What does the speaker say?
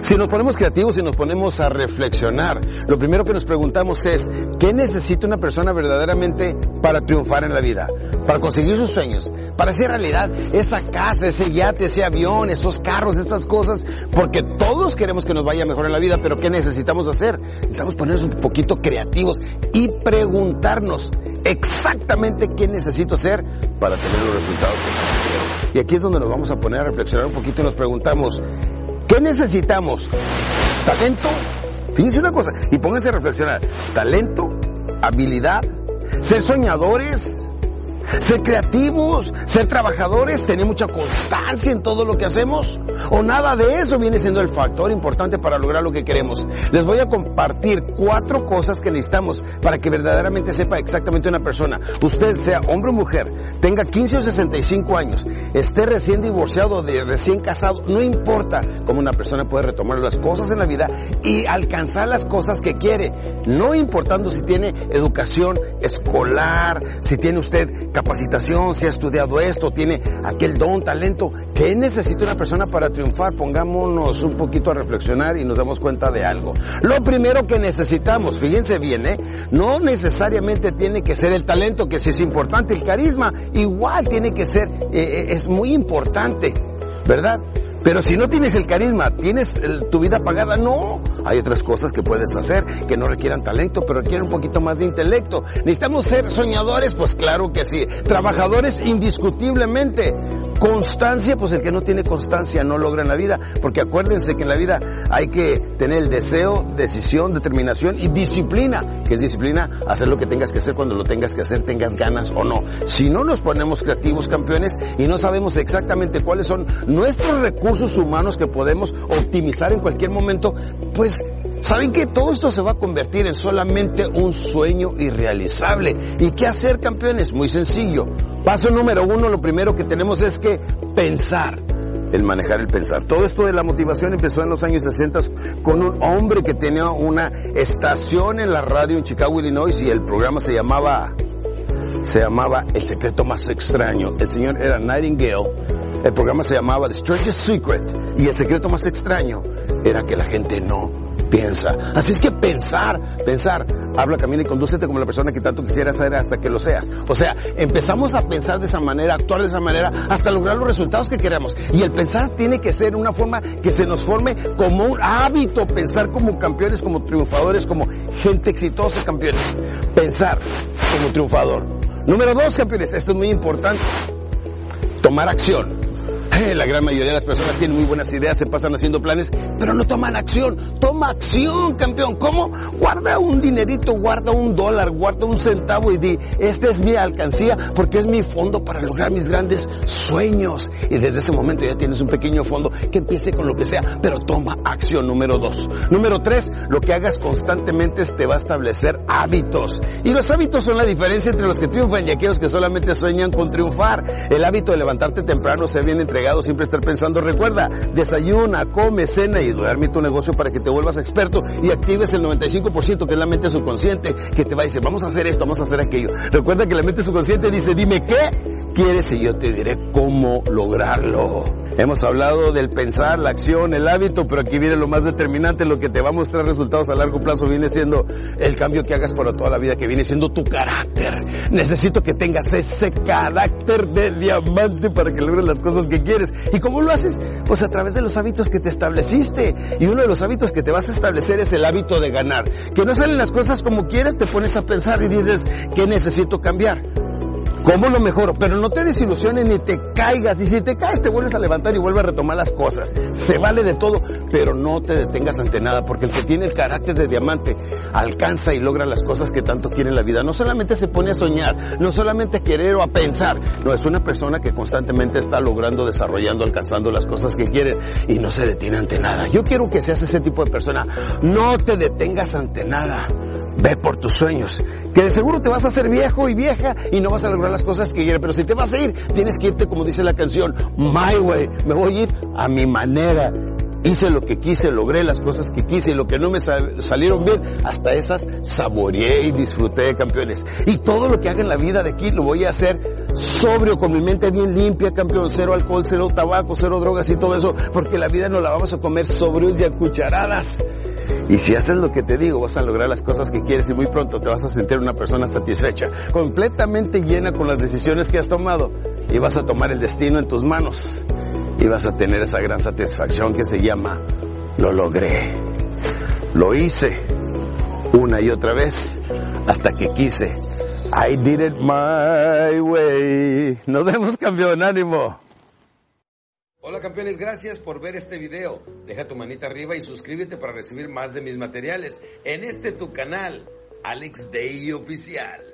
Si nos ponemos creativos y nos ponemos a reflexionar, lo primero que nos preguntamos es, ¿qué necesita una persona verdaderamente para triunfar en la vida? Para conseguir sus sueños, para hacer realidad esa casa, ese yate, ese avión, esos carros, esas cosas, porque todos queremos que nos vaya mejor en la vida, pero ¿qué necesitamos hacer? Necesitamos ponernos un poquito creativos y preguntarnos exactamente qué necesito hacer para tener los resultados que quiero. Y aquí es donde nos vamos a poner a reflexionar un poquito y nos preguntamos, ¿Qué necesitamos? ¿Talento? Fíjense una cosa y pónganse a reflexionar. ¿Talento? ¿Habilidad? ¿Ser soñadores? Ser creativos, ser trabajadores, tener mucha constancia en todo lo que hacemos, o nada de eso viene siendo el factor importante para lograr lo que queremos. Les voy a compartir cuatro cosas que necesitamos para que verdaderamente sepa exactamente una persona. Usted sea hombre o mujer, tenga 15 o 65 años, esté recién divorciado de recién casado, no importa cómo una persona puede retomar las cosas en la vida y alcanzar las cosas que quiere, no importando si tiene educación escolar, si tiene usted capacitación, si ha estudiado esto, tiene aquel don, talento. ¿Qué necesita una persona para triunfar? Pongámonos un poquito a reflexionar y nos damos cuenta de algo. Lo primero que necesitamos, fíjense bien, ¿eh? no necesariamente tiene que ser el talento, que sí es importante, el carisma igual tiene que ser, eh, eh, es muy importante, ¿verdad? Pero si no tienes el carisma, tienes tu vida pagada, no. Hay otras cosas que puedes hacer que no requieran talento, pero requieren un poquito más de intelecto. Necesitamos ser soñadores, pues claro que sí. Trabajadores indiscutiblemente. Constancia, pues el que no tiene constancia no logra en la vida, porque acuérdense que en la vida hay que tener el deseo, decisión, determinación y disciplina, que es disciplina, hacer lo que tengas que hacer cuando lo tengas que hacer, tengas ganas o no. Si no nos ponemos creativos campeones y no sabemos exactamente cuáles son nuestros recursos humanos que podemos optimizar en cualquier momento, pues ¿Saben que todo esto se va a convertir en solamente un sueño irrealizable? ¿Y qué hacer, campeones? Muy sencillo. Paso número uno, lo primero que tenemos es que pensar el manejar el pensar. Todo esto de la motivación empezó en los años 60 con un hombre que tenía una estación en la radio en Chicago, Illinois y el programa se llamaba se llamaba El secreto más extraño. El señor era Nightingale. El programa se llamaba The Strangest Secret y el secreto más extraño era que la gente no piensa. Así es que pensar, pensar, habla, camina y condúcete como la persona que tanto quisieras ser hasta que lo seas. O sea, empezamos a pensar de esa manera, actuar de esa manera, hasta lograr los resultados que queremos. Y el pensar tiene que ser una forma que se nos forme como un hábito, pensar como campeones, como triunfadores, como gente exitosa, campeones. Pensar como triunfador. Número dos, campeones, esto es muy importante. Tomar acción. La gran mayoría de las personas tienen muy buenas ideas, se pasan haciendo planes, pero no toman acción. Toma acción, campeón. ¿Cómo? Guarda un dinerito, guarda un dólar, guarda un centavo y di, esta es mi alcancía porque es mi fondo para lograr mis grandes sueños. Y desde ese momento ya tienes un pequeño fondo que empiece con lo que sea, pero toma acción. Número dos. Número tres, lo que hagas constantemente te va a establecer hábitos. Y los hábitos son la diferencia entre los que triunfan y aquellos que solamente sueñan con triunfar. El hábito de levantarte temprano, se bien siempre estar pensando. Recuerda, desayuna, come, cena y duerme tu negocio para que te vuelvas experto y actives el 95% que es la mente subconsciente que te va a decir, vamos a hacer esto, vamos a hacer aquello. Recuerda que la mente subconsciente dice, dime qué quieres y yo te diré cómo lograrlo. Hemos hablado del pensar, la acción, el hábito, pero aquí viene lo más determinante, lo que te va a mostrar resultados a largo plazo viene siendo el cambio que hagas para toda la vida, que viene siendo tu carácter. Necesito que tengas ese carácter de diamante para que logres las cosas que quieres. ¿Y cómo lo haces? Pues a través de los hábitos que te estableciste. Y uno de los hábitos que te vas a establecer es el hábito de ganar. Que no salen las cosas como quieres, te pones a pensar y dices, ¿qué necesito cambiar? ¿Cómo lo mejoro? Pero no te desilusiones ni te caigas. Y si te caes, te vuelves a levantar y vuelves a retomar las cosas. Se vale de todo, pero no te detengas ante nada, porque el que tiene el carácter de diamante alcanza y logra las cosas que tanto quiere en la vida. No solamente se pone a soñar, no solamente a querer o a pensar, no, es una persona que constantemente está logrando, desarrollando, alcanzando las cosas que quiere y no se detiene ante nada. Yo quiero que seas ese tipo de persona. No te detengas ante nada. Ve por tus sueños, que de seguro te vas a hacer viejo y vieja y no vas a lograr las cosas que quieres, pero si te vas a ir, tienes que irte como dice la canción, my way, me voy a ir a mi manera. Hice lo que quise, logré las cosas que quise y lo que no me salieron bien, hasta esas saboreé y disfruté campeones. Y todo lo que haga en la vida de aquí lo voy a hacer sobrio, con mi mente bien limpia, campeón. Cero alcohol, cero tabaco, cero drogas y todo eso, porque la vida no la vamos a comer sobrios y a cucharadas. Y si haces lo que te digo, vas a lograr las cosas que quieres y muy pronto te vas a sentir una persona satisfecha, completamente llena con las decisiones que has tomado y vas a tomar el destino en tus manos y vas a tener esa gran satisfacción que se llama lo logré. Lo hice una y otra vez hasta que quise. I did it my way. Nos vemos campeón, ánimo. Hola campeones, gracias por ver este video. Deja tu manita arriba y suscríbete para recibir más de mis materiales en este tu canal, Alex Day Oficial.